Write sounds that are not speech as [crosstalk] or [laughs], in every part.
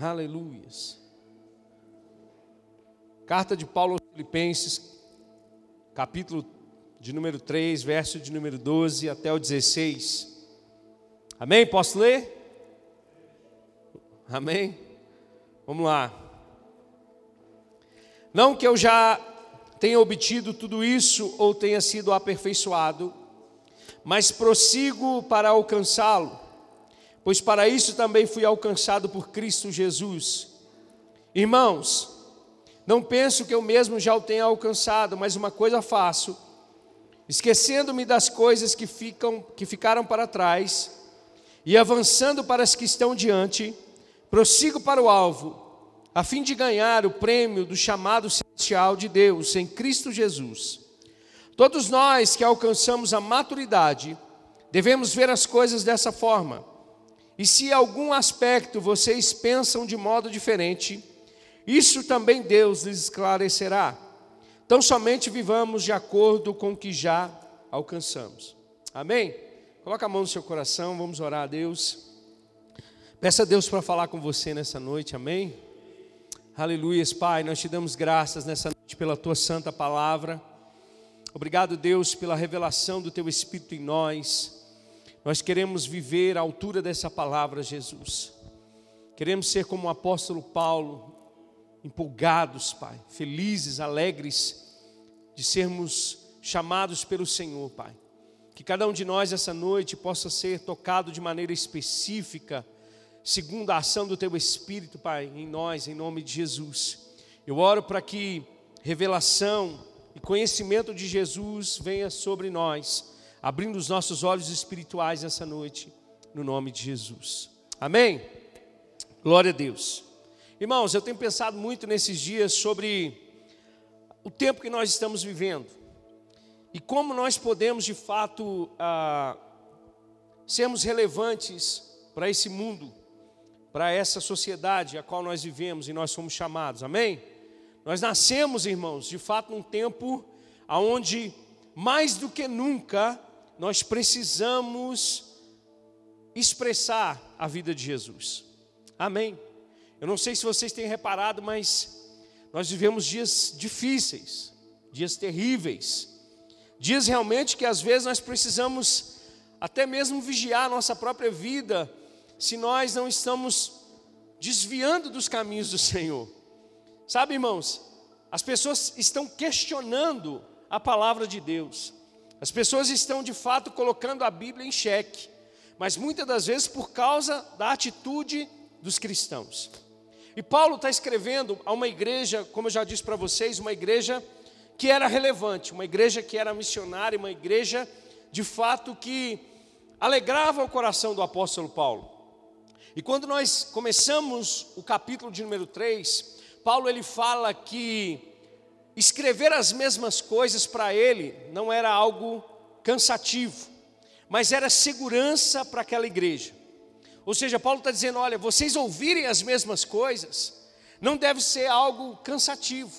Aleluias. Carta de Paulo aos Filipenses, capítulo de número 3, verso de número 12 até o 16. Amém? Posso ler? Amém? Vamos lá. Não que eu já tenha obtido tudo isso ou tenha sido aperfeiçoado, mas prossigo para alcançá-lo, pois para isso também fui alcançado por Cristo Jesus. Irmãos, não penso que eu mesmo já o tenha alcançado, mas uma coisa faço, esquecendo-me das coisas que, ficam, que ficaram para trás e avançando para as que estão diante, prossigo para o alvo, a fim de ganhar o prêmio do chamado celestial de Deus em Cristo Jesus. Todos nós que alcançamos a maturidade, devemos ver as coisas dessa forma. E se algum aspecto vocês pensam de modo diferente, isso também Deus lhes esclarecerá. Então somente vivamos de acordo com o que já alcançamos. Amém? Coloca a mão no seu coração, vamos orar a Deus. Peça a Deus para falar com você nessa noite, amém? Aleluias, Pai, nós te damos graças nessa noite pela tua santa palavra. Obrigado, Deus, pela revelação do teu Espírito em nós. Nós queremos viver à altura dessa palavra, Jesus. Queremos ser como o apóstolo Paulo, empolgados, Pai, felizes, alegres de sermos chamados pelo Senhor, Pai. Que cada um de nós essa noite possa ser tocado de maneira específica segundo a ação do Teu Espírito, Pai, em nós, em nome de Jesus. Eu oro para que revelação e conhecimento de Jesus venha sobre nós, abrindo os nossos olhos espirituais nessa noite, no nome de Jesus. Amém? Glória a Deus. Irmãos, eu tenho pensado muito nesses dias sobre o tempo que nós estamos vivendo e como nós podemos de fato ah, sermos relevantes para esse mundo para essa sociedade a qual nós vivemos e nós somos chamados, amém? Nós nascemos, irmãos, de fato num tempo onde mais do que nunca nós precisamos expressar a vida de Jesus, amém? Eu não sei se vocês têm reparado, mas nós vivemos dias difíceis, dias terríveis, dias realmente que às vezes nós precisamos até mesmo vigiar a nossa própria vida se nós não estamos desviando dos caminhos do Senhor. Sabe, irmãos, as pessoas estão questionando a palavra de Deus. As pessoas estão de fato colocando a Bíblia em xeque, mas muitas das vezes por causa da atitude dos cristãos. E Paulo está escrevendo a uma igreja, como eu já disse para vocês, uma igreja que era relevante, uma igreja que era missionária, uma igreja de fato que alegrava o coração do apóstolo Paulo. E quando nós começamos o capítulo de número 3, Paulo ele fala que escrever as mesmas coisas para ele não era algo cansativo, mas era segurança para aquela igreja. Ou seja, Paulo está dizendo: olha, vocês ouvirem as mesmas coisas não deve ser algo cansativo,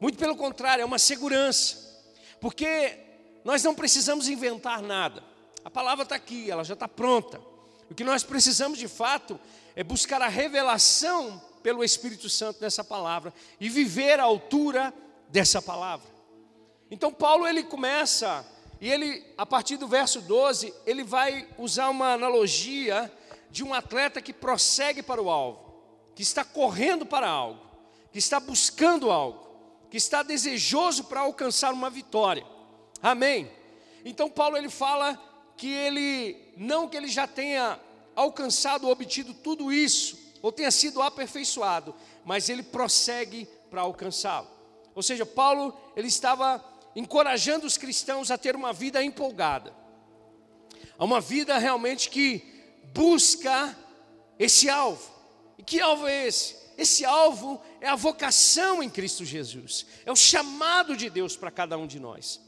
muito pelo contrário, é uma segurança, porque nós não precisamos inventar nada, a palavra está aqui, ela já está pronta. O que nós precisamos de fato é buscar a revelação pelo Espírito Santo nessa palavra e viver à altura dessa palavra. Então Paulo ele começa e ele a partir do verso 12, ele vai usar uma analogia de um atleta que prossegue para o alvo, que está correndo para algo, que está buscando algo, que está desejoso para alcançar uma vitória. Amém. Então Paulo ele fala que ele, não que ele já tenha alcançado, obtido tudo isso, ou tenha sido aperfeiçoado, mas ele prossegue para alcançá-lo. Ou seja, Paulo, ele estava encorajando os cristãos a ter uma vida empolgada, a uma vida realmente que busca esse alvo. E que alvo é esse? Esse alvo é a vocação em Cristo Jesus, é o chamado de Deus para cada um de nós.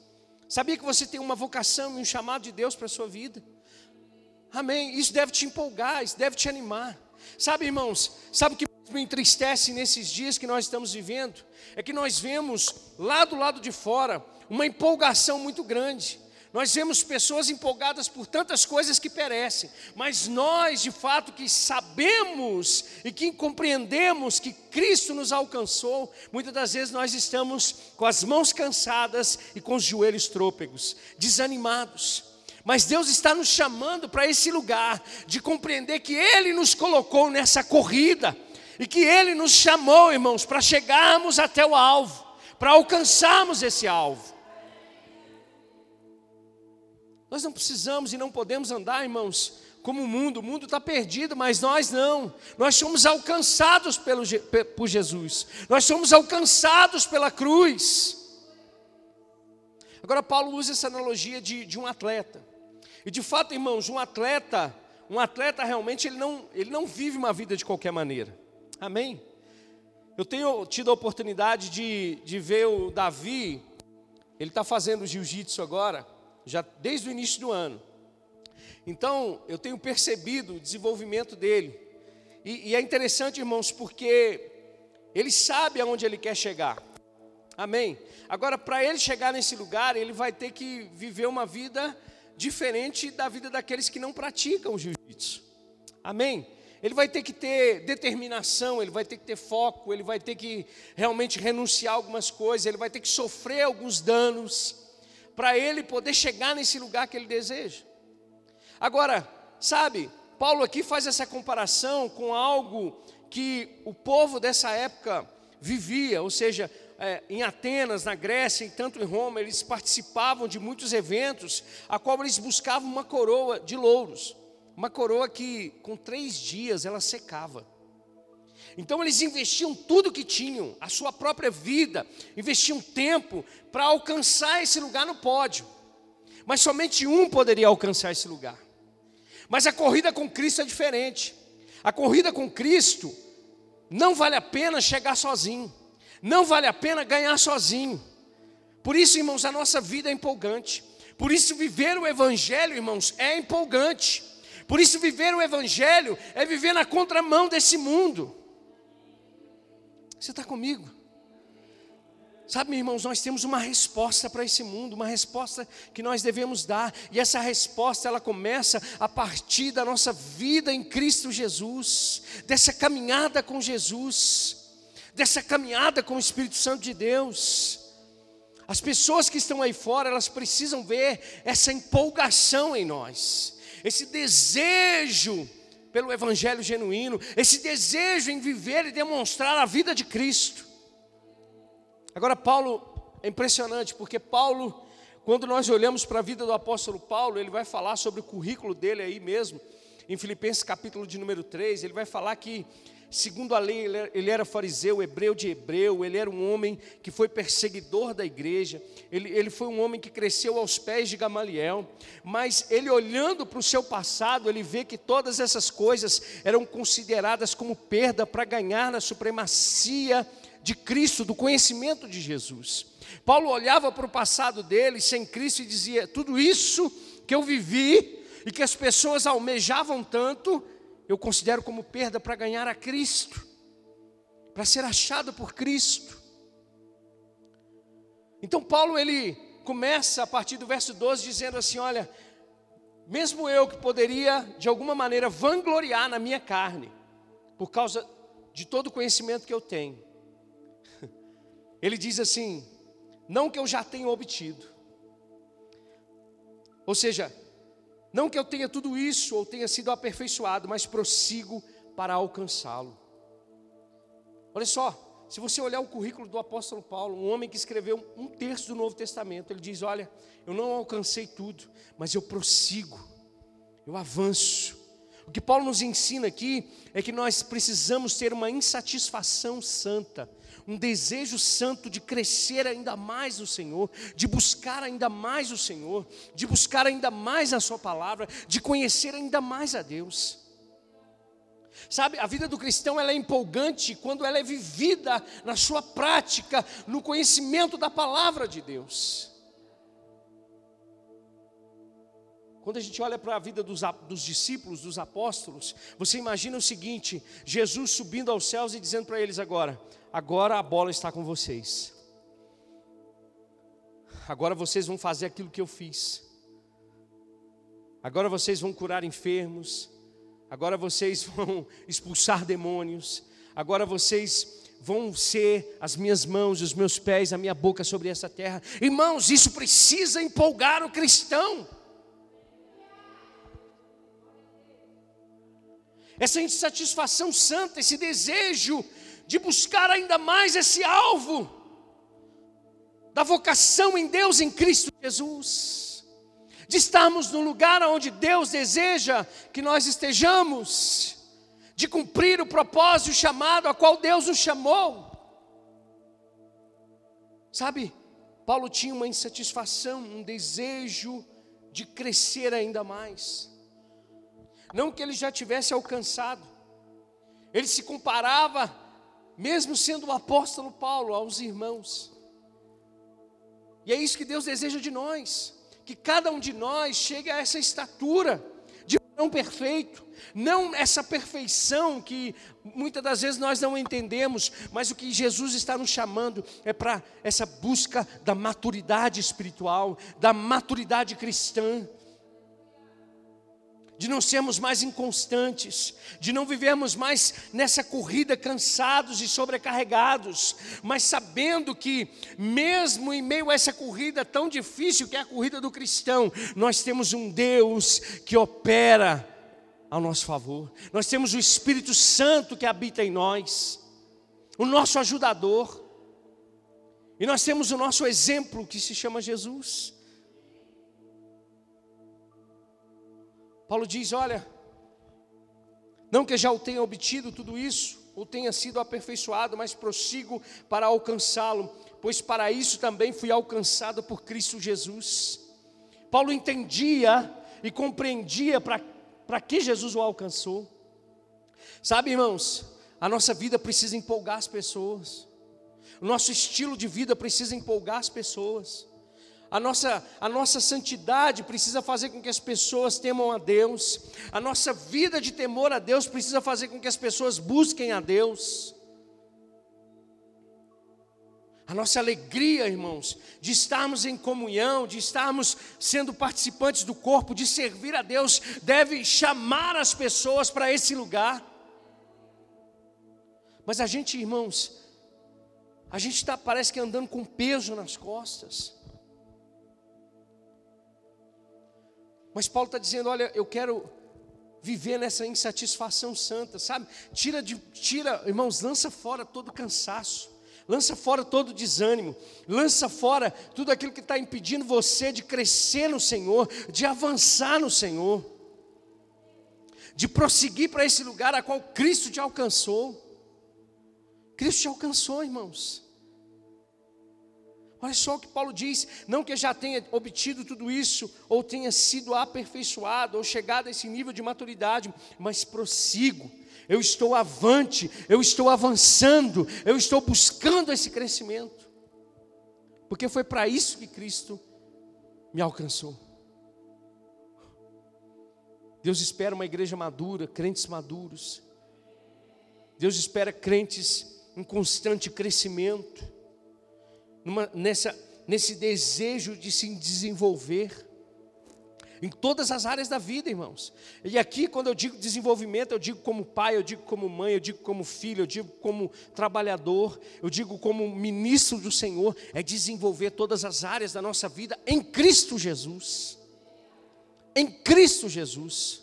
Sabia que você tem uma vocação e um chamado de Deus para a sua vida? Amém. Isso deve te empolgar, isso deve te animar. Sabe, irmãos, sabe que me entristece nesses dias que nós estamos vivendo? É que nós vemos lá do lado de fora uma empolgação muito grande. Nós vemos pessoas empolgadas por tantas coisas que perecem, mas nós, de fato, que sabemos e que compreendemos que Cristo nos alcançou, muitas das vezes nós estamos com as mãos cansadas e com os joelhos trôpegos, desanimados. Mas Deus está nos chamando para esse lugar de compreender que Ele nos colocou nessa corrida e que Ele nos chamou, irmãos, para chegarmos até o alvo, para alcançarmos esse alvo. Nós não precisamos e não podemos andar, irmãos, como o mundo. O mundo está perdido, mas nós não. Nós somos alcançados pelo, por Jesus. Nós somos alcançados pela cruz. Agora, Paulo usa essa analogia de, de um atleta. E de fato, irmãos, um atleta, um atleta realmente ele não, ele não vive uma vida de qualquer maneira. Amém? Eu tenho tido a oportunidade de, de ver o Davi, ele está fazendo jiu-jitsu agora já desde o início do ano. Então, eu tenho percebido o desenvolvimento dele. E, e é interessante, irmãos, porque ele sabe aonde ele quer chegar. Amém? Agora, para ele chegar nesse lugar, ele vai ter que viver uma vida diferente da vida daqueles que não praticam o jiu-jitsu. Amém? Ele vai ter que ter determinação, ele vai ter que ter foco, ele vai ter que realmente renunciar algumas coisas, ele vai ter que sofrer alguns danos para ele poder chegar nesse lugar que ele deseja. Agora, sabe, Paulo aqui faz essa comparação com algo que o povo dessa época vivia, ou seja, é, em Atenas, na Grécia e tanto em Roma, eles participavam de muitos eventos, a qual eles buscavam uma coroa de louros, uma coroa que com três dias ela secava. Então eles investiam tudo que tinham, a sua própria vida, investiam tempo para alcançar esse lugar no pódio. Mas somente um poderia alcançar esse lugar. Mas a corrida com Cristo é diferente. A corrida com Cristo não vale a pena chegar sozinho. Não vale a pena ganhar sozinho. Por isso, irmãos, a nossa vida é empolgante. Por isso, viver o Evangelho, irmãos, é empolgante. Por isso, viver o Evangelho é viver na contramão desse mundo. Você está comigo? Sabe, irmãos, nós temos uma resposta para esse mundo, uma resposta que nós devemos dar, e essa resposta ela começa a partir da nossa vida em Cristo Jesus, dessa caminhada com Jesus, dessa caminhada com o Espírito Santo de Deus. As pessoas que estão aí fora, elas precisam ver essa empolgação em nós, esse desejo pelo evangelho genuíno, esse desejo em viver e demonstrar a vida de Cristo. Agora, Paulo é impressionante, porque Paulo, quando nós olhamos para a vida do apóstolo Paulo, ele vai falar sobre o currículo dele aí mesmo, em Filipenses capítulo de número 3, ele vai falar que segundo a lei, ele era fariseu, hebreu de hebreu, ele era um homem que foi perseguidor da igreja, ele, ele foi um homem que cresceu aos pés de Gamaliel, mas ele olhando para o seu passado, ele vê que todas essas coisas eram consideradas como perda para ganhar na supremacia de Cristo, do conhecimento de Jesus. Paulo olhava para o passado dele sem Cristo e dizia: tudo isso que eu vivi e que as pessoas almejavam tanto, eu considero como perda para ganhar a Cristo, para ser achado por Cristo. Então Paulo ele começa a partir do verso 12 dizendo assim: olha, mesmo eu que poderia de alguma maneira vangloriar na minha carne, por causa de todo o conhecimento que eu tenho, [laughs] ele diz assim: não que eu já tenha obtido, ou seja, não que eu tenha tudo isso ou tenha sido aperfeiçoado, mas prossigo para alcançá-lo. Olha só, se você olhar o currículo do apóstolo Paulo, um homem que escreveu um terço do Novo Testamento, ele diz: Olha, eu não alcancei tudo, mas eu prossigo, eu avanço. O que Paulo nos ensina aqui é que nós precisamos ter uma insatisfação santa um desejo santo de crescer ainda mais no Senhor, de buscar ainda mais o Senhor, de buscar ainda mais a Sua palavra, de conhecer ainda mais a Deus. Sabe, a vida do cristão ela é empolgante quando ela é vivida na sua prática, no conhecimento da palavra de Deus. Quando a gente olha para a vida dos, dos, discípulos, dos apóstolos, você imagina o seguinte: Jesus subindo aos céus e dizendo para eles agora: agora a bola está com vocês. Agora vocês vão fazer aquilo que eu fiz. Agora vocês vão curar enfermos. Agora vocês [laughs] vão expulsar demônios. Agora vocês vão ser as minhas mãos, os meus pés, a minha boca sobre essa terra. Irmãos, isso precisa empolgar o cristão. Essa insatisfação santa, esse desejo de buscar ainda mais esse alvo da vocação em Deus em Cristo Jesus, de estarmos no lugar onde Deus deseja que nós estejamos, de cumprir o propósito, chamado a qual Deus nos chamou. Sabe, Paulo tinha uma insatisfação, um desejo de crescer ainda mais. Não que ele já tivesse alcançado, ele se comparava, mesmo sendo o apóstolo Paulo, aos irmãos. E é isso que Deus deseja de nós, que cada um de nós chegue a essa estatura de não perfeito, não essa perfeição que muitas das vezes nós não entendemos, mas o que Jesus está nos chamando é para essa busca da maturidade espiritual, da maturidade cristã de não sermos mais inconstantes, de não vivermos mais nessa corrida cansados e sobrecarregados, mas sabendo que, mesmo em meio a essa corrida tão difícil que é a corrida do cristão, nós temos um Deus que opera ao nosso favor, nós temos o Espírito Santo que habita em nós, o nosso ajudador, e nós temos o nosso exemplo que se chama Jesus. Paulo diz: Olha, não que já o tenha obtido tudo isso, ou tenha sido aperfeiçoado, mas prossigo para alcançá-lo, pois para isso também fui alcançado por Cristo Jesus. Paulo entendia e compreendia para que Jesus o alcançou. Sabe, irmãos, a nossa vida precisa empolgar as pessoas, o nosso estilo de vida precisa empolgar as pessoas. A nossa, a nossa santidade precisa fazer com que as pessoas temam a Deus. A nossa vida de temor a Deus precisa fazer com que as pessoas busquem a Deus. A nossa alegria, irmãos, de estarmos em comunhão, de estarmos sendo participantes do corpo, de servir a Deus, deve chamar as pessoas para esse lugar. Mas a gente, irmãos, a gente está, parece que andando com peso nas costas. Mas Paulo está dizendo: olha, eu quero viver nessa insatisfação santa, sabe? Tira, de, tira, irmãos, lança fora todo cansaço, lança fora todo desânimo, lança fora tudo aquilo que está impedindo você de crescer no Senhor, de avançar no Senhor, de prosseguir para esse lugar a qual Cristo te alcançou. Cristo te alcançou, irmãos. Olha só o que Paulo diz: não que já tenha obtido tudo isso, ou tenha sido aperfeiçoado, ou chegado a esse nível de maturidade, mas prossigo, eu estou avante, eu estou avançando, eu estou buscando esse crescimento, porque foi para isso que Cristo me alcançou. Deus espera uma igreja madura, crentes maduros, Deus espera crentes em constante crescimento numa, nessa, nesse desejo de se desenvolver em todas as áreas da vida, irmãos. E aqui, quando eu digo desenvolvimento, eu digo como pai, eu digo como mãe, eu digo como filho, eu digo como trabalhador, eu digo como ministro do Senhor, é desenvolver todas as áreas da nossa vida em Cristo Jesus. Em Cristo Jesus.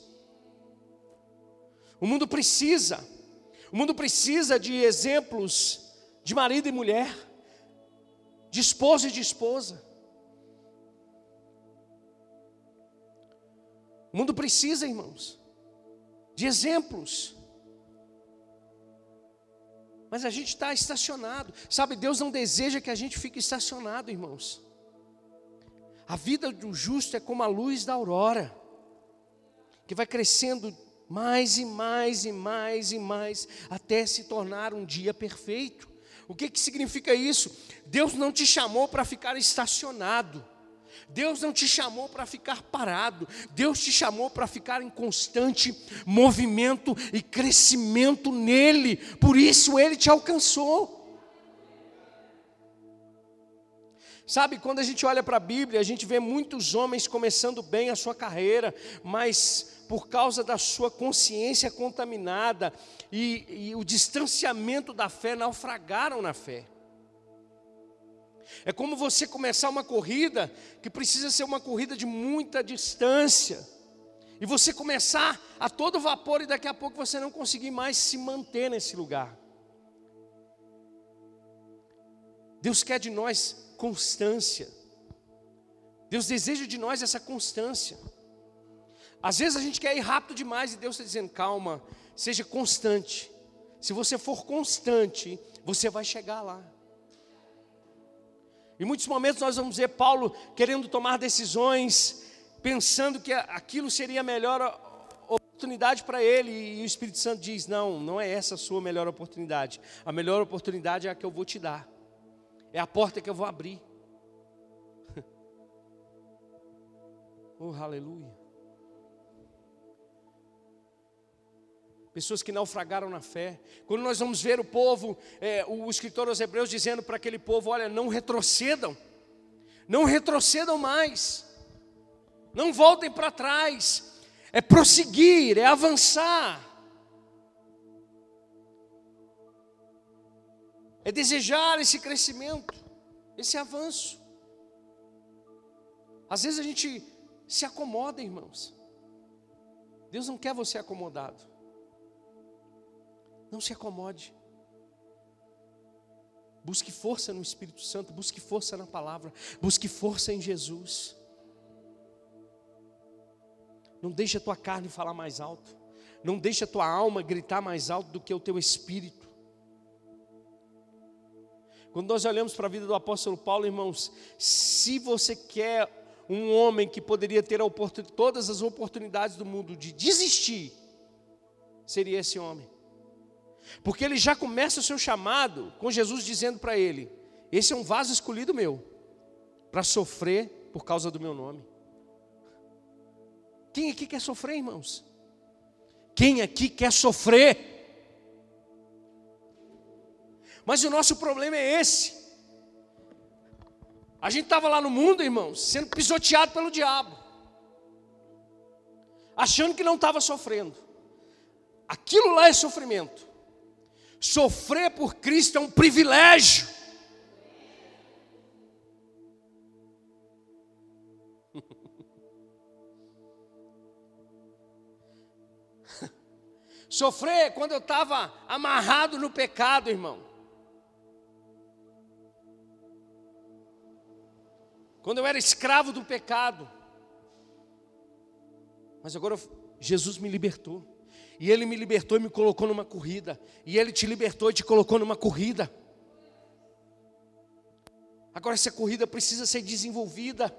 O mundo precisa, o mundo precisa de exemplos de marido e mulher de esposo e de esposa. O mundo precisa, irmãos, de exemplos. Mas a gente está estacionado. Sabe, Deus não deseja que a gente fique estacionado, irmãos. A vida do justo é como a luz da aurora, que vai crescendo mais e mais e mais e mais, até se tornar um dia perfeito. O que, que significa isso? Deus não te chamou para ficar estacionado. Deus não te chamou para ficar parado, Deus te chamou para ficar em constante movimento e crescimento nele, por isso ele te alcançou. Sabe, quando a gente olha para a Bíblia, a gente vê muitos homens começando bem a sua carreira, mas por causa da sua consciência contaminada e, e o distanciamento da fé, naufragaram na fé. É como você começar uma corrida que precisa ser uma corrida de muita distância. E você começar a todo vapor e daqui a pouco você não conseguir mais se manter nesse lugar. Deus quer de nós constância. Deus deseja de nós essa constância. Às vezes a gente quer ir rápido demais e Deus está dizendo: calma, seja constante. Se você for constante, você vai chegar lá. Em muitos momentos nós vamos ver Paulo querendo tomar decisões, pensando que aquilo seria a melhor oportunidade para ele, e o Espírito Santo diz: não, não é essa a sua melhor oportunidade. A melhor oportunidade é a que eu vou te dar. É a porta que eu vou abrir. [laughs] oh, aleluia. Pessoas que naufragaram na fé. Quando nós vamos ver o povo, é, o escritor aos Hebreus dizendo para aquele povo: olha, não retrocedam, não retrocedam mais, não voltem para trás, é prosseguir, é avançar. É desejar esse crescimento, esse avanço. Às vezes a gente se acomoda, irmãos. Deus não quer você acomodado. Não se acomode. Busque força no Espírito Santo, busque força na palavra, busque força em Jesus. Não deixe a tua carne falar mais alto. Não deixe a tua alma gritar mais alto do que o teu espírito. Quando nós olhamos para a vida do apóstolo Paulo, irmãos, se você quer um homem que poderia ter todas as oportunidades do mundo de desistir, seria esse homem. Porque ele já começa o seu chamado com Jesus dizendo para ele: Esse é um vaso escolhido meu, para sofrer por causa do meu nome. Quem aqui quer sofrer, irmãos? Quem aqui quer sofrer? Mas o nosso problema é esse. A gente estava lá no mundo, irmãos, sendo pisoteado pelo diabo, achando que não estava sofrendo. Aquilo lá é sofrimento. Sofrer por Cristo é um privilégio. [laughs] Sofrer quando eu estava amarrado no pecado, irmão. Quando eu era escravo do pecado. Mas agora Jesus me libertou. E Ele me libertou e me colocou numa corrida. E Ele te libertou e te colocou numa corrida. Agora essa corrida precisa ser desenvolvida.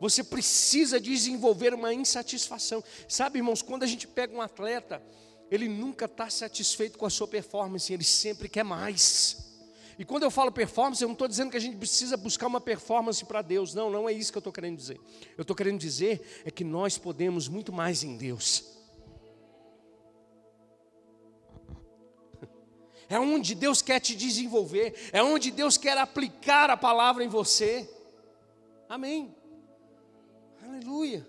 Você precisa desenvolver uma insatisfação. Sabe, irmãos, quando a gente pega um atleta, ele nunca está satisfeito com a sua performance, ele sempre quer mais. E quando eu falo performance, eu não estou dizendo que a gente precisa buscar uma performance para Deus. Não, não é isso que eu estou querendo dizer. Eu estou querendo dizer é que nós podemos muito mais em Deus. [laughs] É onde Deus quer te desenvolver, é onde Deus quer aplicar a palavra em você. Amém. Aleluia.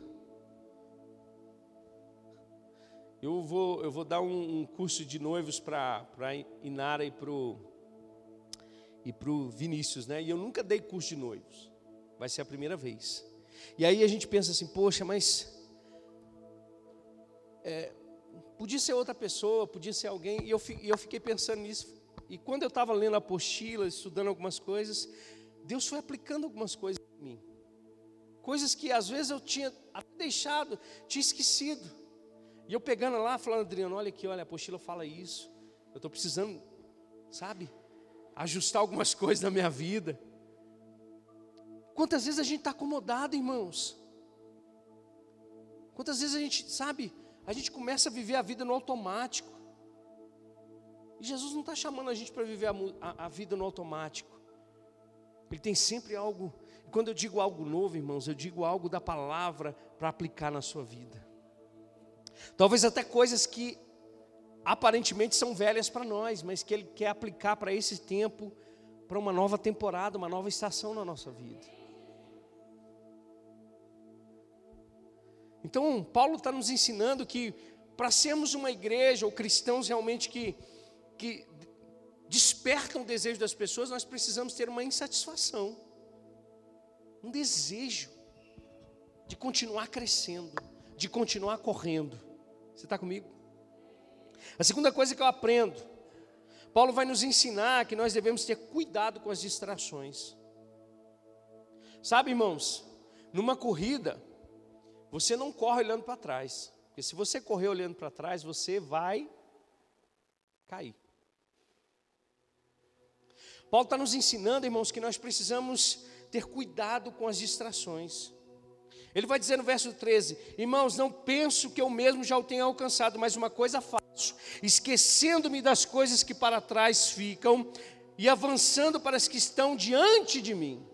Eu vou, eu vou dar um, um curso de noivos para Inara e para o e para o Vinícius, né? E eu nunca dei curso de noivos. Vai ser a primeira vez. E aí a gente pensa assim, poxa, mas é, podia ser outra pessoa, podia ser alguém. E eu, eu fiquei pensando nisso. E quando eu estava lendo a apostila, estudando algumas coisas, Deus foi aplicando algumas coisas em mim. Coisas que às vezes eu tinha deixado, tinha esquecido. E eu pegando lá, falando, Adriano, olha aqui, olha, a apostila fala isso. Eu estou precisando, sabe? Ajustar algumas coisas na minha vida. Quantas vezes a gente está acomodado, irmãos? Quantas vezes a gente, sabe, a gente começa a viver a vida no automático. E Jesus não está chamando a gente para viver a, a, a, vida no automático. Ele tem sempre algo. Quando eu digo algo novo, irmãos, eu digo algo da palavra para aplicar na sua vida. Talvez até coisas que aparentemente são velhas para nós, mas que Ele quer aplicar para esse tempo para uma nova temporada, uma nova estação na nossa vida. Então, Paulo está nos ensinando que para sermos uma igreja ou cristãos realmente que, que despertam o desejo das pessoas, nós precisamos ter uma insatisfação, um desejo de continuar crescendo, de continuar correndo. Você está comigo? A segunda coisa que eu aprendo, Paulo vai nos ensinar que nós devemos ter cuidado com as distrações. Sabe, irmãos, numa corrida, você não corre olhando para trás, porque se você correr olhando para trás, você vai cair. Paulo está nos ensinando, irmãos, que nós precisamos ter cuidado com as distrações. Ele vai dizer no verso 13: Irmãos, não penso que eu mesmo já o tenha alcançado, mas uma coisa faço, esquecendo-me das coisas que para trás ficam e avançando para as que estão diante de mim.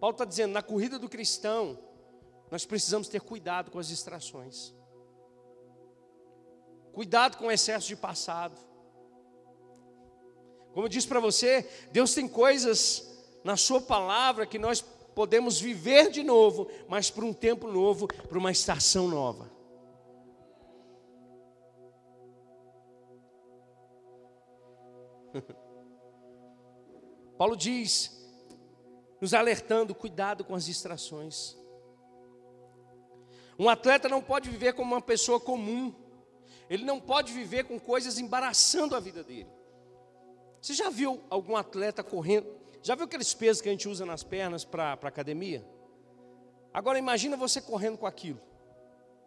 Paulo está dizendo: na corrida do cristão, nós precisamos ter cuidado com as distrações, cuidado com o excesso de passado. Como eu disse para você, Deus tem coisas na Sua palavra que nós podemos viver de novo, mas para um tempo novo, para uma estação nova. [laughs] Paulo diz, nos alertando, cuidado com as distrações. Um atleta não pode viver como uma pessoa comum, ele não pode viver com coisas embaraçando a vida dele. Você já viu algum atleta correndo? Já viu aqueles pesos que a gente usa nas pernas para a academia? Agora imagina você correndo com aquilo.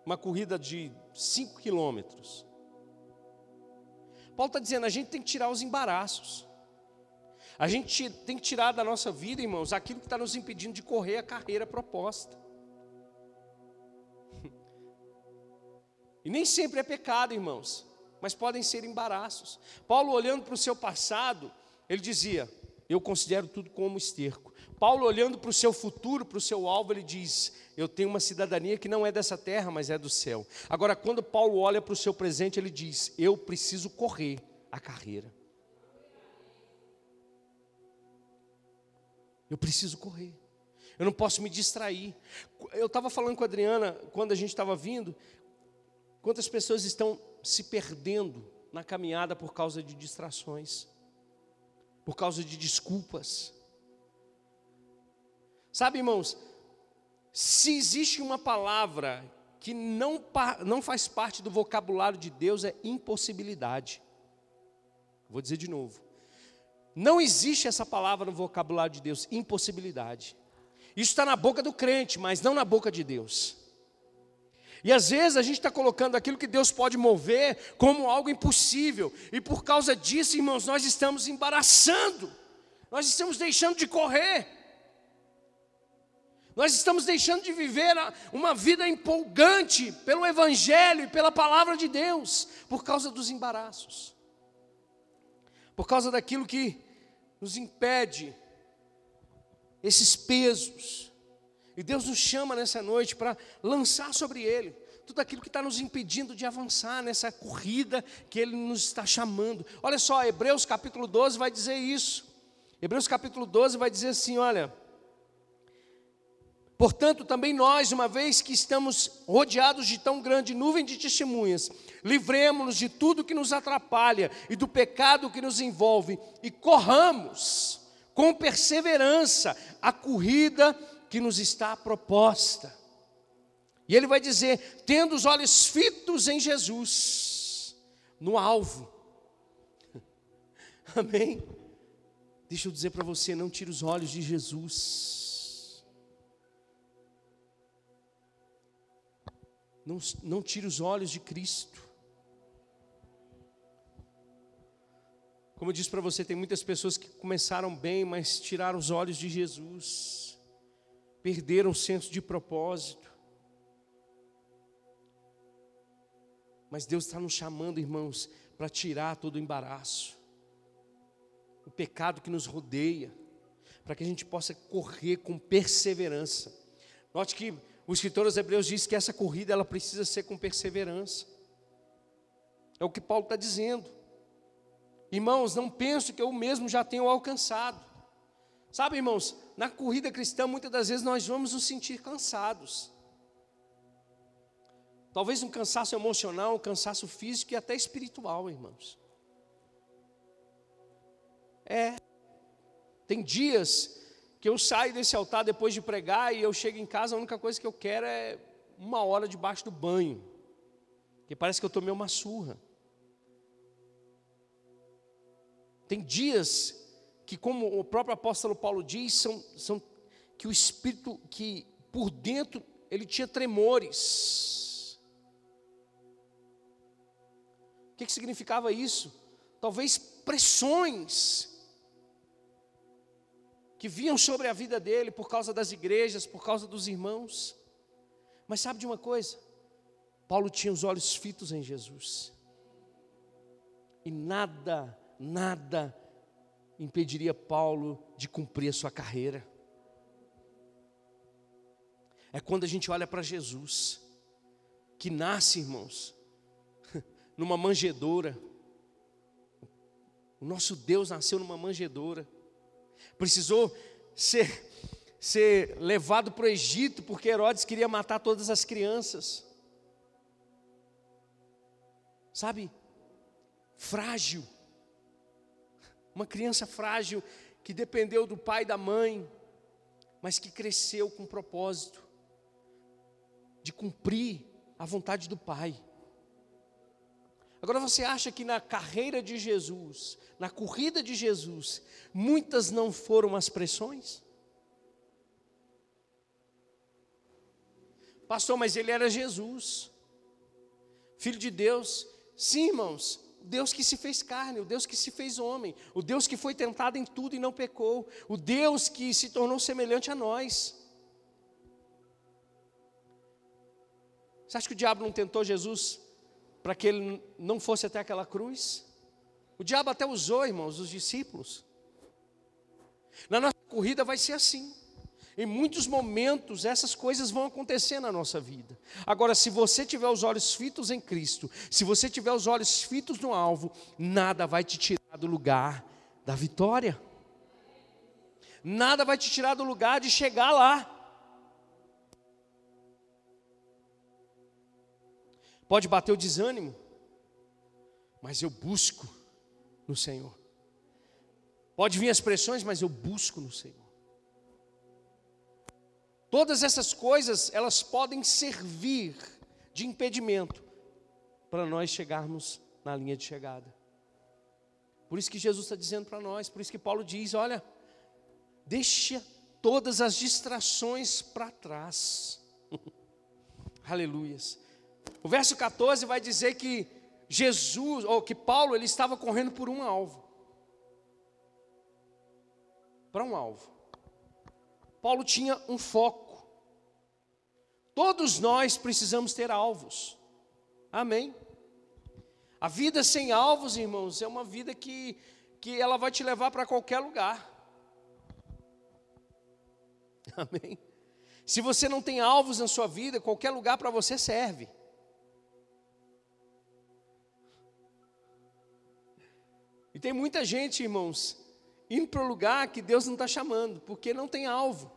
Uma corrida de 5 quilômetros. Paulo está dizendo, a gente tem que tirar os embaraços. A gente tem que tirar da nossa vida, irmãos, aquilo que está nos impedindo de correr a carreira proposta. [laughs] E nem sempre é pecado, irmãos, mas podem ser embaraços. Paulo, olhando para o seu passado, ele dizia: eu considero tudo como esterco. Paulo, olhando para o seu futuro, para o seu alvo, ele diz: Eu tenho uma cidadania que não é dessa terra, mas é do céu. Agora, quando Paulo olha para o seu presente, ele diz: Eu preciso correr a carreira. Eu preciso correr. Eu não posso me distrair. Eu estava falando com a Adriana, quando a gente estava vindo, quantas pessoas estão se perdendo na caminhada por causa de distrações por causa de desculpas. Sabe, irmãos, se existe uma palavra que não, não faz parte do vocabulário de Deus, é impossibilidade. Vou dizer de novo. Não existe essa palavra no vocabulário de Deus, impossibilidade. Isso está na boca do crente, mas não na boca de Deus. E às vezes a gente está colocando aquilo que Deus pode mover como algo impossível, e por causa disso, irmãos, nós estamos embaraçando, nós estamos deixando de correr, nós estamos deixando de viver uma vida empolgante pelo Evangelho e pela palavra de Deus, por causa dos embaraços, por causa daquilo que nos impede, esses pesos, e Deus nos chama nessa noite para lançar sobre Ele tudo aquilo que está nos impedindo de avançar nessa corrida que Ele nos está chamando. Olha só, Hebreus capítulo 12 vai dizer isso. Hebreus capítulo 12 vai dizer assim: olha. Portanto, também nós, uma vez que estamos rodeados de tão grande nuvem de testemunhas, livremos-nos de tudo que nos atrapalha e do pecado que nos envolve e corramos com perseverança a corrida que nos está proposta. E ele vai dizer: tendo os olhos fitos em Jesus, no alvo. [laughs] Amém? Deixa eu dizer para você: não tire os olhos de Jesus. Não, não tire os olhos de Cristo. Como eu disse para você, tem muitas pessoas que começaram bem, mas tiraram os olhos de Jesus perderam o senso de propósito. Mas Deus está nos chamando, irmãos, para tirar todo o embaraço, o pecado que nos rodeia, para que a gente possa correr com perseverança. Note que o escritor aos Hebreus diz que essa corrida ela precisa ser com perseverança. É o que Paulo está dizendo. Irmãos, não penso que eu mesmo já tenho alcançado. Sabe, irmãos, na corrida cristã, muitas das vezes nós vamos nos sentir cansados. Talvez um cansaço emocional, um cansaço físico e até espiritual, irmãos. É. Tem dias que eu saio desse altar depois de pregar e eu chego em casa, a única coisa que eu quero é uma hora debaixo do banho. Que parece que eu tomei uma surra. Tem dias que, como o próprio apóstolo Paulo diz, são, são que o espírito, que por dentro ele tinha tremores. O que, que significava isso? Talvez pressões que vinham sobre a vida dele por causa das igrejas, por causa dos irmãos. Mas sabe de uma coisa? Paulo tinha os olhos fitos em Jesus. E nada, nada impediria Paulo de cumprir a sua carreira. É quando a gente olha para Jesus, que nasce, irmãos, [laughs] numa manjedoura. O nosso Deus nasceu numa manjedoura. Precisou ser, ser levado para o Egito, porque Herodes queria matar todas as crianças. Sabe? Frágil uma criança frágil que dependeu do pai e da mãe, mas que cresceu com propósito de cumprir a vontade do pai. Agora você acha que na carreira de Jesus, na corrida de Jesus, muitas não foram as pressões? Pastor, mas ele era Jesus, filho de Deus. Sim, irmãos, o Deus que se fez carne, o Deus que se fez homem, o Deus que foi tentado em tudo e não pecou, o Deus que se tornou semelhante a nós. Você acha que o diabo não tentou Jesus para que ele não fosse até aquela cruz? O diabo até usou, irmãos, os discípulos. Na nossa corrida vai ser assim. Em muitos momentos essas coisas vão acontecer na nossa vida. Agora, se você tiver os olhos fitos em Cristo, se você tiver os olhos fitos no alvo, nada vai te tirar do lugar da vitória. Nada vai te tirar do lugar de chegar lá. Pode bater o desânimo, mas eu busco no Senhor. Pode vir as pressões, mas eu busco no Senhor. Todas essas coisas, elas podem servir de impedimento para nós chegarmos na linha de chegada. Por isso que Jesus está dizendo para nós, por isso que Paulo diz: olha, deixa todas as distrações para trás. [laughs] Aleluias. O verso 14 vai dizer que Jesus, ou que Paulo, ele estava correndo por um alvo. Para um alvo. Paulo tinha um foco. Todos nós precisamos ter alvos. Amém. A vida sem alvos, irmãos, é uma vida que, que ela vai te levar para qualquer lugar. [laughs] Amém. Se você não tem alvos na sua vida, qualquer lugar para você serve. E tem muita gente, irmãos, indo para o lugar que Deus não está chamando, porque não tem alvo.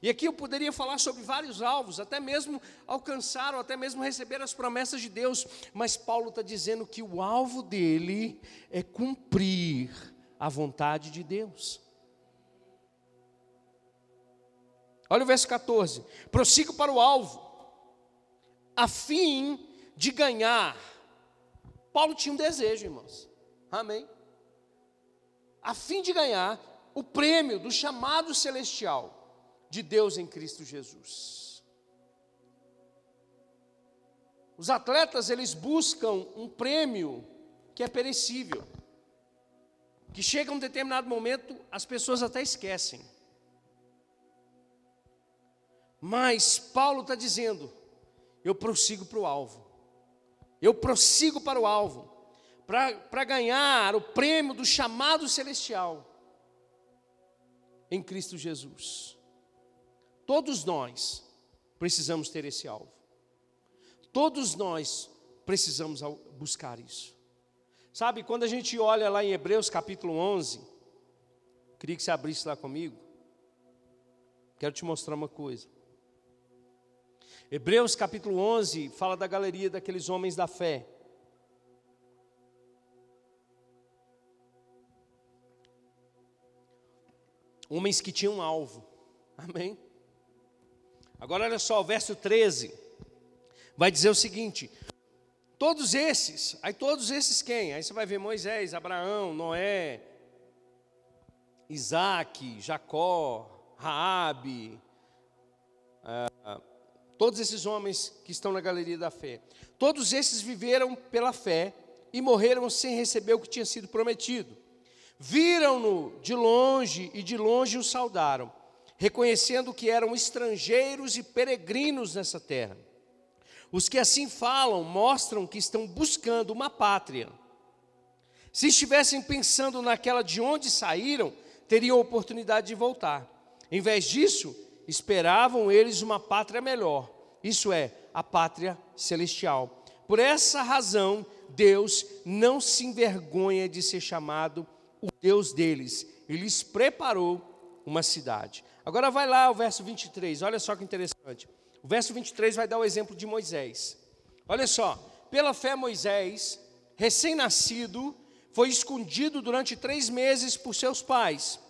E aqui eu poderia falar sobre vários alvos, até mesmo alcançar ou até mesmo receber as promessas de Deus, mas Paulo está dizendo que o alvo dele é cumprir a vontade de Deus. Olha o verso 14: prossigo para o alvo, a fim de ganhar. Paulo tinha um desejo, irmãos, amém? a fim de ganhar o prêmio do chamado celestial de Deus em Cristo Jesus. Os atletas, eles buscam um prêmio que é perecível, que chega um determinado momento, as pessoas até esquecem. Mas Paulo está dizendo: eu prossigo para o alvo, eu prossigo para o alvo, para ganhar o prêmio do chamado celestial em Cristo Jesus. Todos nós precisamos ter esse alvo. Todos nós precisamos buscar isso. Sabe, quando a gente olha lá em Hebreus capítulo 11, queria que você abrisse lá comigo. Quero te mostrar uma coisa. Hebreus capítulo 11 fala da galeria daqueles homens da fé. Homens que tinham um alvo. Amém? Agora olha só, o verso 13 vai dizer o seguinte: todos esses, aí todos esses quem? Aí você vai ver Moisés, Abraão, Noé, Isaac, Jacó, Raabe, ah, todos esses homens que estão na galeria da fé. Todos esses viveram pela fé e morreram sem receber o que tinha sido prometido. Viram-no de longe e de longe o saudaram, reconhecendo que eram estrangeiros e peregrinos nessa terra. Os que assim falam mostram que estão buscando uma pátria. Se estivessem pensando naquela de onde saíram, teriam oportunidade de voltar. Em vez disso, esperavam eles uma pátria melhor, isso é, a pátria celestial. Por essa razão, Deus não se envergonha de ser chamado o Deus deles, ele lhes preparou uma cidade. Agora vai lá o verso 23, olha só que interessante. O verso 23 vai dar o exemplo de Moisés. Olha só, pela fé, Moisés, recém-nascido, foi escondido durante três meses por seus pais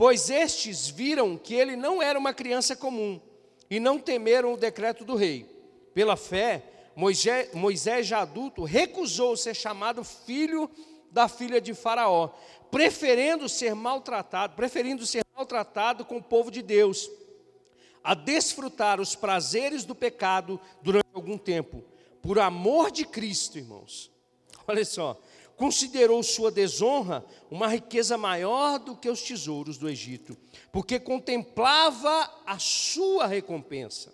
pois estes viram que ele não era uma criança comum e não temeram o decreto do rei. Pela fé, Moisés, Moisés já adulto, recusou ser chamado filho da filha de Faraó, preferindo ser maltratado, preferindo ser maltratado com o povo de Deus, a desfrutar os prazeres do pecado durante algum tempo, por amor de Cristo, irmãos. Olha só, considerou sua desonra uma riqueza maior do que os tesouros do Egito, porque contemplava a sua recompensa.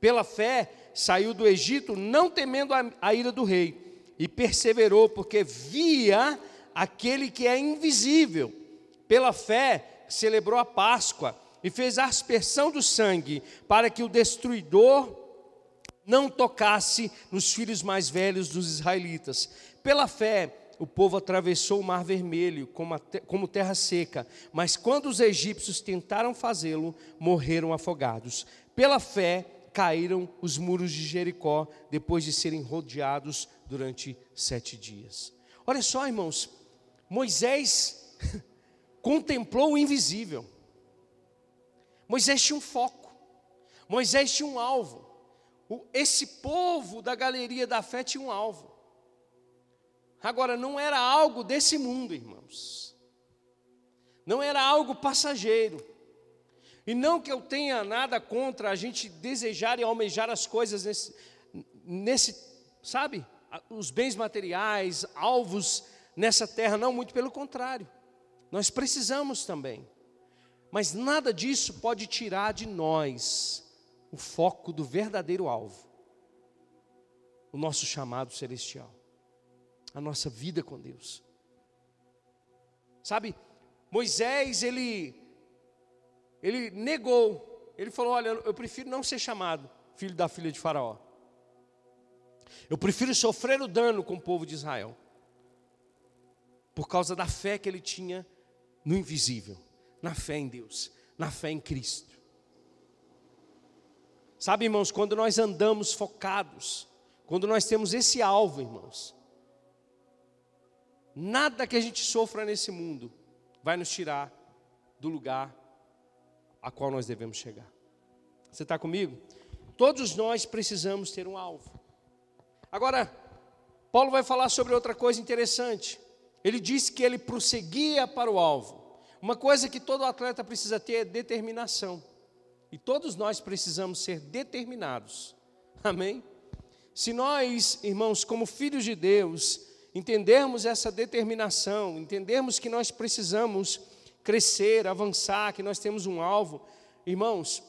Pela fé, saiu do Egito, não temendo a, a ira do rei, e perseverou, porque via aquele que é invisível. Pela fé, celebrou a Páscoa e fez a aspersão do sangue, para que o destruidor não tocasse nos filhos mais velhos dos israelitas. Pela fé, o povo atravessou o Mar Vermelho como, como terra seca, mas quando os egípcios tentaram fazê-lo, morreram afogados. Pela fé, caíram os muros de Jericó, depois de serem rodeados durante sete dias. Olha só, irmãos, Moisés [laughs] contemplou o invisível. Moisés tinha um foco, Moisés tinha um alvo. Esse povo da galeria da fé tinha um alvo. Agora, não era algo desse mundo, irmãos. Não era algo passageiro. E não que eu tenha nada contra a gente desejar e almejar as coisas nesse, nesse sabe, os bens materiais, alvos nessa terra, não, muito pelo contrário. Nós precisamos também. Mas nada disso pode tirar de nós o foco do verdadeiro alvo, o nosso chamado celestial a nossa vida com Deus. Sabe, Moisés, ele, ele negou, ele falou: Olha, eu prefiro não ser chamado filho da filha de Faraó. Eu prefiro sofrer o dano com o povo de Israel, por causa da fé que ele tinha no invisível, na fé em Deus, na fé em Cristo. Sabe, irmãos, quando nós andamos focados, quando nós temos esse alvo, irmãos, Nada que a gente sofra nesse mundo vai nos tirar do lugar a qual nós devemos chegar. Você está comigo? Todos nós precisamos ter um alvo. Agora, Paulo vai falar sobre outra coisa interessante. Ele disse que ele prosseguia para o alvo. Uma coisa que todo atleta precisa ter é determinação. E todos nós precisamos ser determinados. Amém? Se nós, irmãos, como filhos de Deus, entendermos essa determinação, entendermos que nós precisamos crescer, avançar, que nós temos um alvo, irmãos,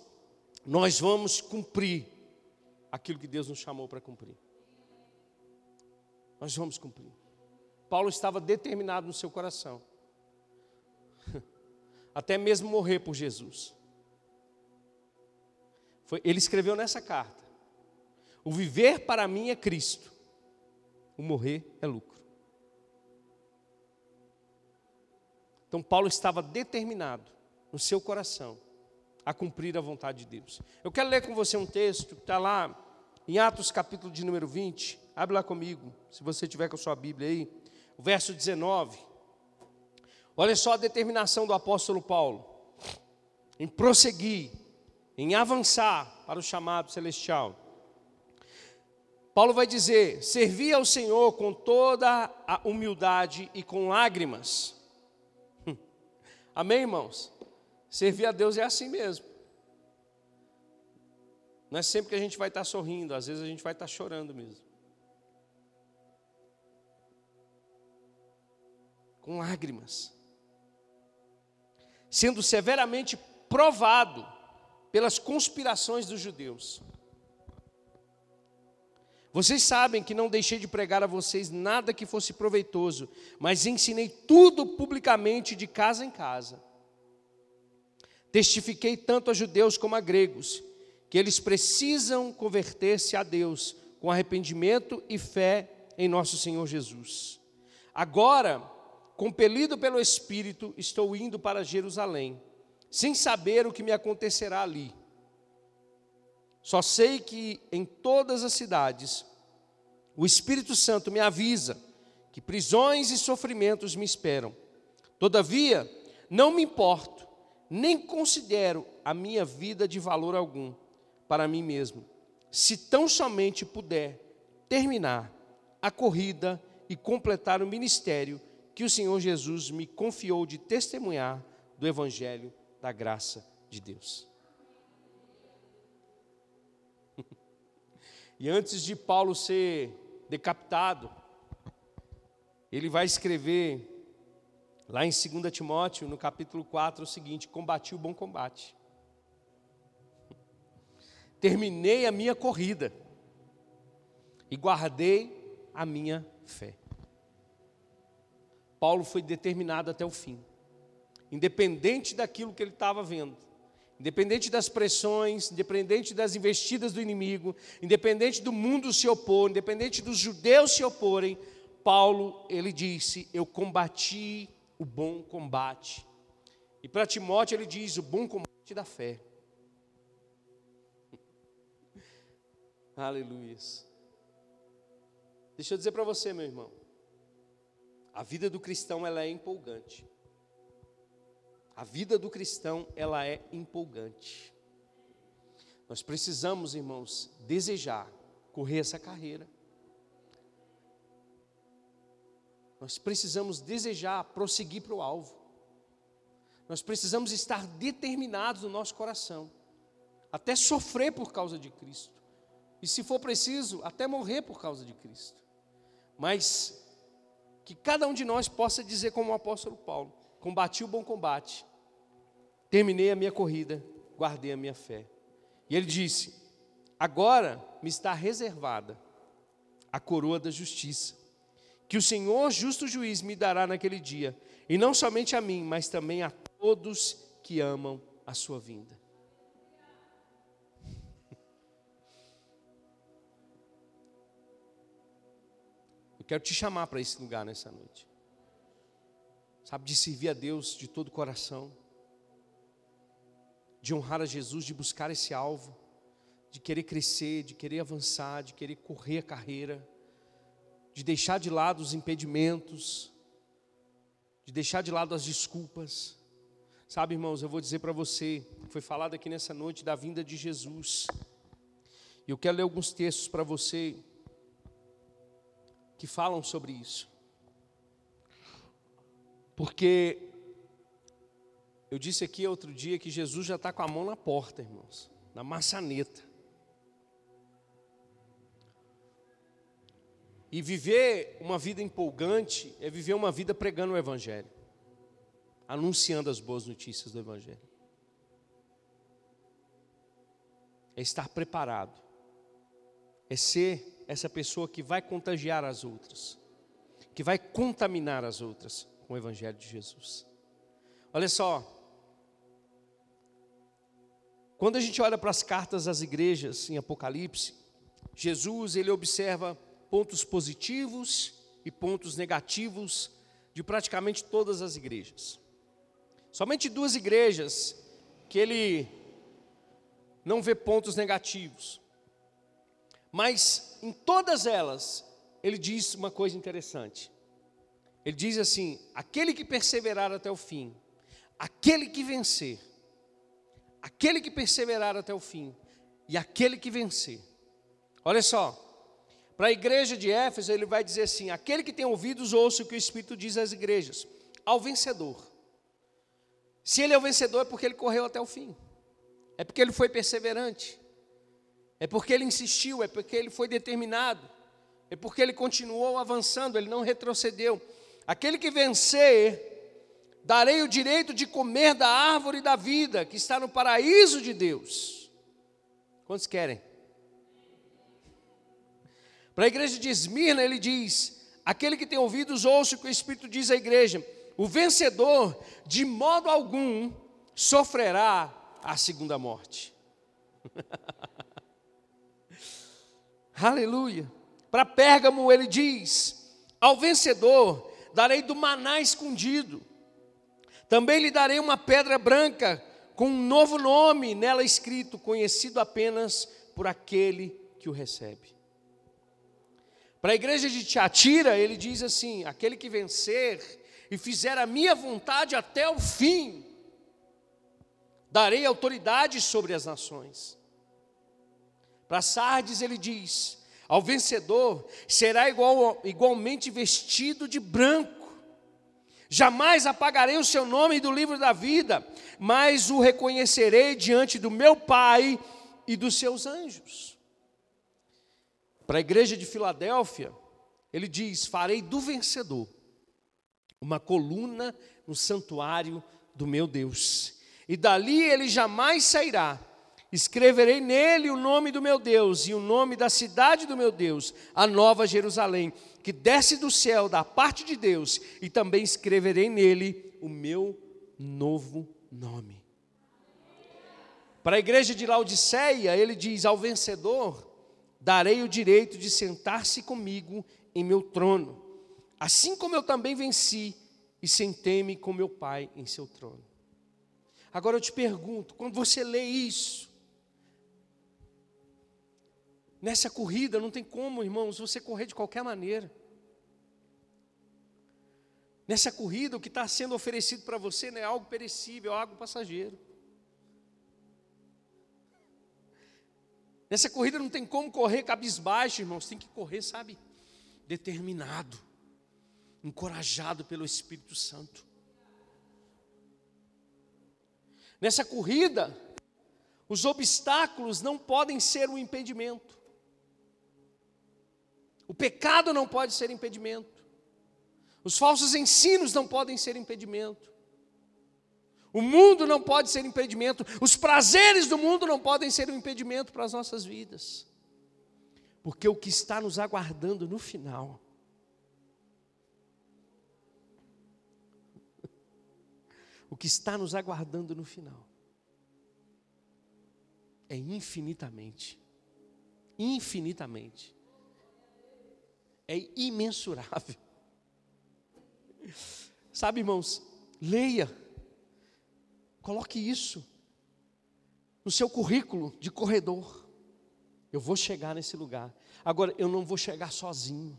nós vamos cumprir aquilo que Deus nos chamou para cumprir. Nós vamos cumprir. Paulo estava determinado no seu coração, [laughs] até mesmo morrer por Jesus. Foi, ele escreveu nessa carta: O viver para mim é Cristo, o morrer é lucro. Então, Paulo estava determinado no seu coração a cumprir a vontade de Deus. Eu quero ler com você um texto que está lá em Atos, capítulo de número 20. Abre lá comigo, se você tiver com a sua Bíblia aí. O verso 19. Olha só a determinação do apóstolo Paulo em prosseguir, em avançar para o chamado celestial. Paulo vai dizer: servir ao Senhor com toda a humildade e com lágrimas. Amém, irmãos? Servir a Deus é assim mesmo. Não é sempre que a gente vai estar sorrindo, às vezes a gente vai estar chorando mesmo. Com lágrimas. Sendo severamente provado pelas conspirações dos judeus. Vocês sabem que não deixei de pregar a vocês nada que fosse proveitoso, mas ensinei tudo publicamente de casa em casa. Testifiquei tanto a judeus como a gregos que eles precisam converter-se a Deus com arrependimento e fé em nosso Senhor Jesus. Agora, compelido pelo Espírito, estou indo para Jerusalém, sem saber o que me acontecerá ali. Só sei que em todas as cidades o Espírito Santo me avisa que prisões e sofrimentos me esperam. Todavia, não me importo, nem considero a minha vida de valor algum para mim mesmo, se tão somente puder terminar a corrida e completar o ministério que o Senhor Jesus me confiou de testemunhar do Evangelho da graça de Deus. E antes de Paulo ser decapitado, ele vai escrever lá em 2 Timóteo, no capítulo 4, o seguinte: Combati o bom combate terminei a minha corrida e guardei a minha fé. Paulo foi determinado até o fim, independente daquilo que ele estava vendo, independente das pressões, independente das investidas do inimigo, independente do mundo se opor, independente dos judeus se oporem, Paulo, ele disse: Eu combati o bom combate. E para Timóteo ele diz: O bom combate da fé. [laughs] Aleluia. Deixa eu dizer para você, meu irmão. A vida do cristão ela é empolgante. A vida do cristão ela é empolgante. Nós precisamos, irmãos, desejar correr essa carreira. Nós precisamos desejar prosseguir para o alvo. Nós precisamos estar determinados no nosso coração, até sofrer por causa de Cristo. E se for preciso, até morrer por causa de Cristo. Mas que cada um de nós possa dizer como o apóstolo Paulo: combati o bom combate, terminei a minha corrida, guardei a minha fé. E ele disse: agora me está reservada a coroa da justiça, que o Senhor, justo juiz, me dará naquele dia, e não somente a mim, mas também a todos que amam a sua vinda. quero te chamar para esse lugar nessa noite. Sabe, de servir a Deus de todo o coração, de honrar a Jesus, de buscar esse alvo, de querer crescer, de querer avançar, de querer correr a carreira, de deixar de lado os impedimentos, de deixar de lado as desculpas. Sabe, irmãos, eu vou dizer para você, foi falado aqui nessa noite da vinda de Jesus. E eu quero ler alguns textos para você que falam sobre isso. Porque eu disse aqui outro dia que Jesus já está com a mão na porta, irmãos, na maçaneta. E viver uma vida empolgante é viver uma vida pregando o Evangelho, anunciando as boas notícias do Evangelho. É estar preparado, é ser essa pessoa que vai contagiar as outras, que vai contaminar as outras com o Evangelho de Jesus. Olha só, quando a gente olha para as cartas às igrejas em Apocalipse, Jesus ele observa pontos positivos e pontos negativos de praticamente todas as igrejas. Somente duas igrejas que ele não vê pontos negativos. Mas em todas elas, ele diz uma coisa interessante. Ele diz assim: aquele que perseverar até o fim, aquele que vencer, aquele que perseverar até o fim, e aquele que vencer. Olha só, para a igreja de Éfeso, ele vai dizer assim: aquele que tem ouvidos, ouça o que o Espírito diz às igrejas, ao vencedor. Se ele é o vencedor, é porque ele correu até o fim, é porque ele foi perseverante, é porque ele insistiu, é porque ele foi determinado, é porque ele continuou avançando, ele não retrocedeu. Aquele que vencer, darei o direito de comer da árvore da vida, que está no paraíso de Deus. Quantos querem? Para a igreja de Esmirna, ele diz: aquele que tem ouvidos, ouça o que o Espírito diz à igreja. O vencedor, de modo algum, sofrerá a segunda morte. [laughs] Aleluia. Para Pérgamo, ele diz: ao vencedor, darei do maná escondido. Também lhe darei uma pedra branca com um novo nome nela escrito, conhecido apenas por aquele que o recebe. Para a igreja de Tiatira, ele diz assim: aquele que vencer e fizer a minha vontade até o fim, darei autoridade sobre as nações. Para Sardes, ele diz: ao vencedor será igual, igualmente vestido de branco. Jamais apagarei o seu nome do livro da vida, mas o reconhecerei diante do meu Pai e dos seus anjos. Para a igreja de Filadélfia, ele diz: Farei do vencedor uma coluna no santuário do meu Deus, e dali ele jamais sairá. Escreverei nele o nome do meu Deus e o nome da cidade do meu Deus, a nova Jerusalém, que desce do céu da parte de Deus, e também escreverei nele o meu novo nome. Para a igreja de Laodiceia, ele diz: Ao vencedor darei o direito de sentar-se comigo em meu trono, assim como eu também venci e sentei-me com meu Pai em seu trono. Agora eu te pergunto, quando você lê isso, Nessa corrida não tem como, irmãos, você correr de qualquer maneira. Nessa corrida, o que está sendo oferecido para você não é algo perecível, é algo passageiro. Nessa corrida não tem como correr cabisbaixo, irmãos, tem que correr, sabe, determinado, encorajado pelo Espírito Santo. Nessa corrida, os obstáculos não podem ser um impedimento. O pecado não pode ser impedimento. Os falsos ensinos não podem ser impedimento. O mundo não pode ser impedimento. Os prazeres do mundo não podem ser um impedimento para as nossas vidas. Porque o que está nos aguardando no final [laughs] o que está nos aguardando no final é infinitamente, infinitamente é imensurável. Sabe, irmãos, leia, coloque isso no seu currículo de corredor. Eu vou chegar nesse lugar. Agora, eu não vou chegar sozinho.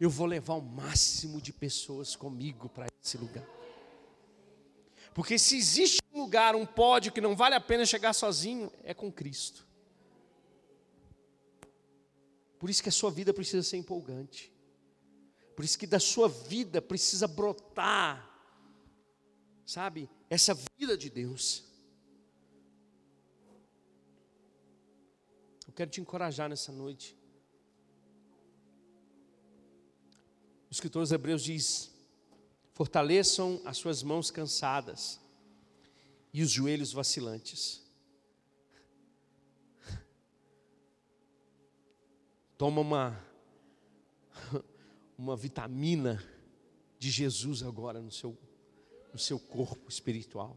Eu vou levar o máximo de pessoas comigo para esse lugar. Porque se existe um lugar, um pódio que não vale a pena chegar sozinho, é com Cristo. Por isso que a sua vida precisa ser empolgante. Por isso que da sua vida precisa brotar, sabe, essa vida de Deus. Eu quero te encorajar nessa noite. O escritor Hebreus diz: fortaleçam as suas mãos cansadas e os joelhos vacilantes. Toma uma, [laughs] uma vitamina de Jesus agora no seu, no seu corpo espiritual.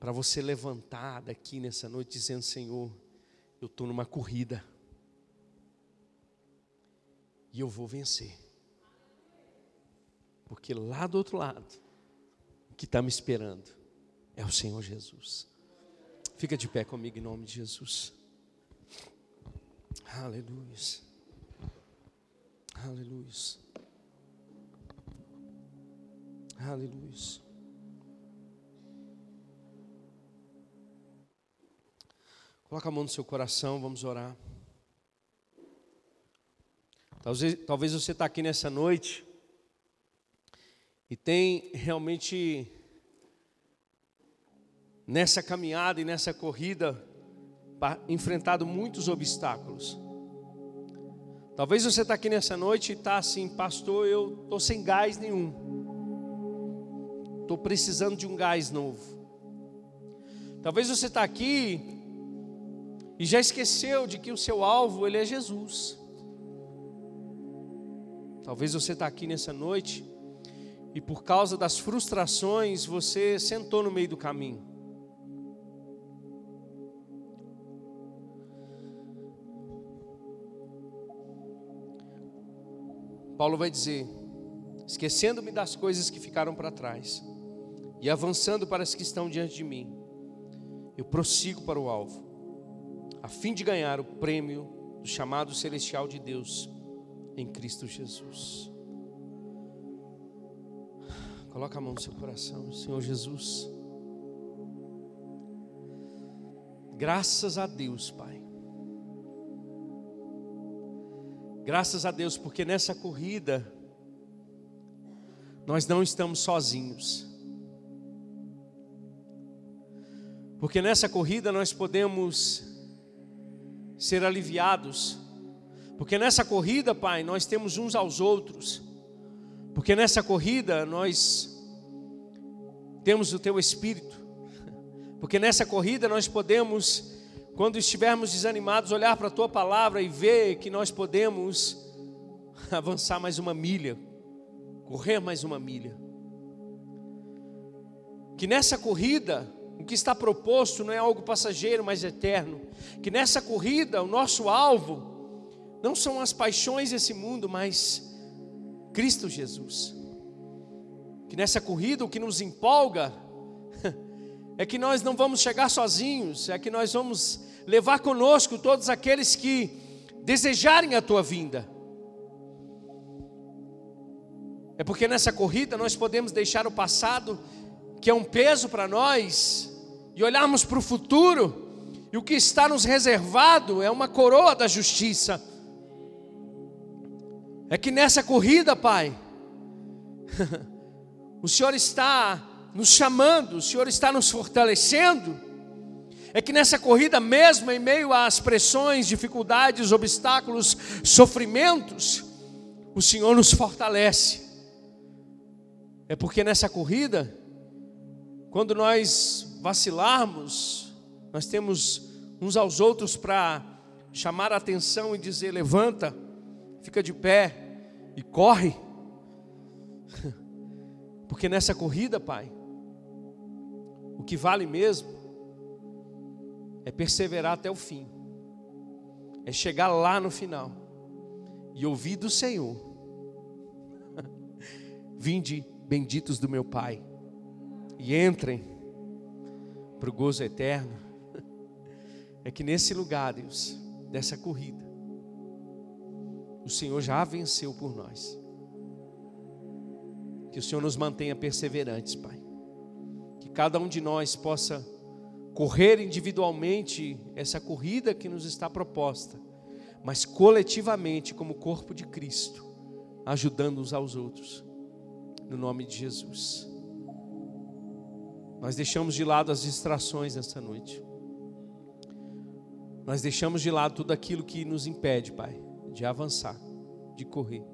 Para você levantar daqui nessa noite dizendo: Senhor, eu estou numa corrida. E eu vou vencer. Porque lá do outro lado que está me esperando é o Senhor Jesus. Fica de pé comigo em nome de Jesus. Aleluia. Aleluia. Aleluia. Coloca a mão no seu coração, vamos orar. Talvez, talvez você está aqui nessa noite e tem realmente nessa caminhada e nessa corrida enfrentado muitos obstáculos. Talvez você está aqui nessa noite e está assim, pastor, eu estou sem gás nenhum. Estou precisando de um gás novo. Talvez você está aqui e já esqueceu de que o seu alvo ele é Jesus. Talvez você está aqui nessa noite e por causa das frustrações você sentou no meio do caminho. Paulo vai dizer: esquecendo-me das coisas que ficaram para trás e avançando para as que estão diante de mim, eu prossigo para o alvo a fim de ganhar o prêmio do chamado celestial de Deus em Cristo Jesus. Coloca a mão no seu coração, Senhor Jesus. Graças a Deus, Pai. Graças a Deus, porque nessa corrida nós não estamos sozinhos. Porque nessa corrida nós podemos ser aliviados. Porque nessa corrida, Pai, nós temos uns aos outros. Porque nessa corrida nós temos o Teu Espírito. Porque nessa corrida nós podemos, quando estivermos desanimados, olhar para a Tua palavra e ver que nós podemos [laughs] avançar mais uma milha, correr mais uma milha. Que nessa corrida o que está proposto não é algo passageiro, mas eterno. Que nessa corrida, o nosso alvo não são as paixões desse mundo, mas Cristo Jesus. Que nessa corrida o que nos empolga é que nós não vamos chegar sozinhos, é que nós vamos levar conosco todos aqueles que desejarem a tua vinda. É porque nessa corrida nós podemos deixar o passado que é um peso para nós, e olharmos para o futuro, e o que está nos reservado é uma coroa da justiça. É que nessa corrida, Pai, [laughs] o Senhor está nos chamando, o Senhor está nos fortalecendo. É que nessa corrida, mesmo em meio às pressões, dificuldades, obstáculos, sofrimentos, o Senhor nos fortalece. É porque nessa corrida, quando nós vacilarmos, nós temos uns aos outros para chamar a atenção e dizer: levanta, fica de pé e corre. [laughs] Porque nessa corrida, Pai, o que vale mesmo é perseverar até o fim, é chegar lá no final e ouvir do Senhor: [laughs] Vinde, benditos do meu Pai e entrem para o gozo eterno, [laughs] é que nesse lugar, Deus, dessa corrida, o Senhor já venceu por nós. Que o Senhor nos mantenha perseverantes, Pai. Cada um de nós possa correr individualmente essa corrida que nos está proposta, mas coletivamente, como corpo de Cristo, ajudando uns aos outros. No nome de Jesus. Nós deixamos de lado as distrações nessa noite. Nós deixamos de lado tudo aquilo que nos impede, Pai, de avançar, de correr,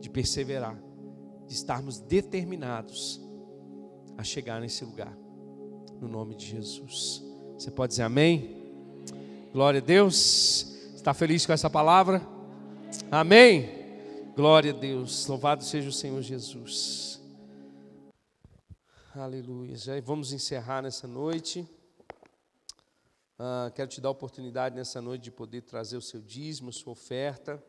de perseverar, de estarmos determinados a chegar nesse lugar. No nome de Jesus. Você pode dizer amém? Glória a Deus. Está feliz com essa palavra? Amém. Glória a Deus. Louvado seja o Senhor Jesus. Aleluia. Já vamos encerrar nessa noite. Ah, quero te dar a oportunidade nessa noite de poder trazer o seu dízimo, sua oferta.